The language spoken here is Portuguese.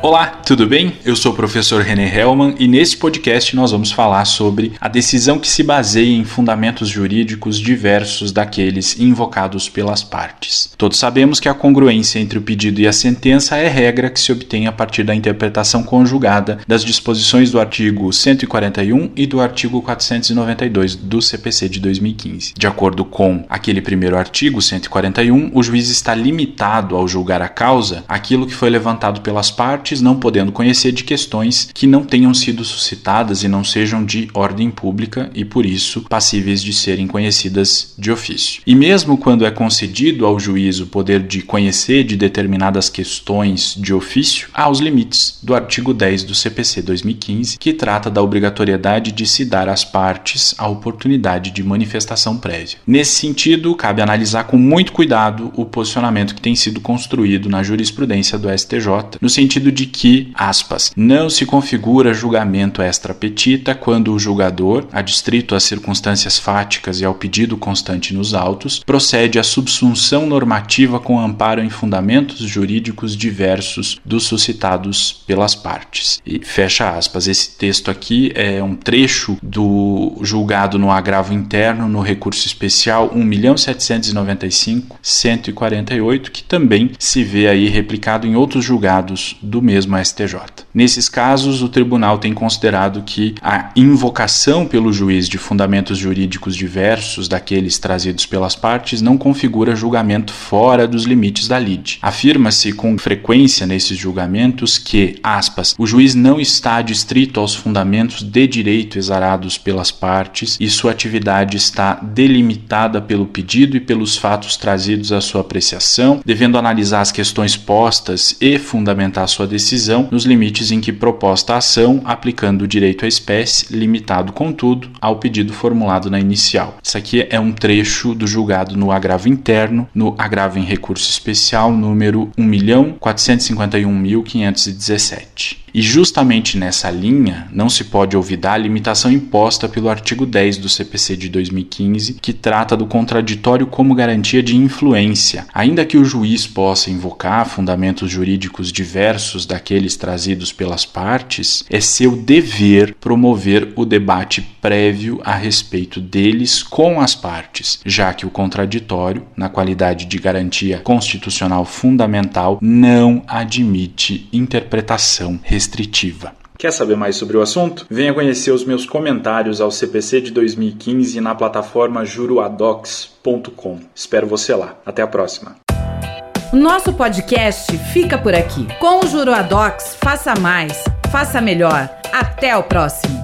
Olá, tudo bem? Eu sou o professor René Hellman e nesse podcast nós vamos falar sobre a decisão que se baseia em fundamentos jurídicos diversos daqueles invocados pelas partes. Todos sabemos que a congruência entre o pedido e a sentença é regra que se obtém a partir da interpretação conjugada das disposições do artigo 141 e do artigo 492 do CPC de 2015. De acordo com aquele primeiro artigo 141, o juiz está limitado ao julgar a causa aquilo que foi levantado pelas partes partes não podendo conhecer de questões que não tenham sido suscitadas e não sejam de ordem pública e, por isso, passíveis de serem conhecidas de ofício. E mesmo quando é concedido ao juiz o poder de conhecer de determinadas questões de ofício, há os limites do artigo 10 do CPC 2015, que trata da obrigatoriedade de se dar às partes a oportunidade de manifestação prévia. Nesse sentido, cabe analisar com muito cuidado o posicionamento que tem sido construído na jurisprudência do STJ, no sentido de que, aspas, não se configura julgamento extra petita quando o julgador, adstrito às circunstâncias fáticas e ao pedido constante nos autos, procede à subsunção normativa com amparo em fundamentos jurídicos diversos dos suscitados pelas partes. E fecha aspas. Esse texto aqui é um trecho do julgado no agravo interno no recurso especial 1.795.148, que também se vê aí replicado em outros julgados do mesmo STJ. Nesses casos, o tribunal tem considerado que a invocação pelo juiz de fundamentos jurídicos diversos daqueles trazidos pelas partes não configura julgamento fora dos limites da lide. Afirma-se com frequência nesses julgamentos que, aspas, o juiz não está distrito aos fundamentos de direito exarados pelas partes e sua atividade está delimitada pelo pedido e pelos fatos trazidos à sua apreciação, devendo analisar as questões postas e fundamentar sua decisão nos limites em que proposta a ação, aplicando o direito à espécie, limitado, contudo, ao pedido formulado na inicial. Isso aqui é um trecho do julgado no agravo interno, no agravo em recurso especial número 1.451.517. E justamente nessa linha, não se pode olvidar a limitação imposta pelo artigo 10 do CPC de 2015, que trata do contraditório como garantia de influência. Ainda que o juiz possa invocar fundamentos jurídicos diversos daqueles trazidos pelas partes, é seu dever promover o debate prévio a respeito deles com as partes, já que o contraditório, na qualidade de garantia constitucional fundamental, não admite interpretação restritiva. Quer saber mais sobre o assunto? Venha conhecer os meus comentários ao CPC de 2015 na plataforma juruadocs.com. Espero você lá. Até a próxima. O nosso podcast fica por aqui. Com o Juruadocs, faça mais, faça melhor. Até o próximo.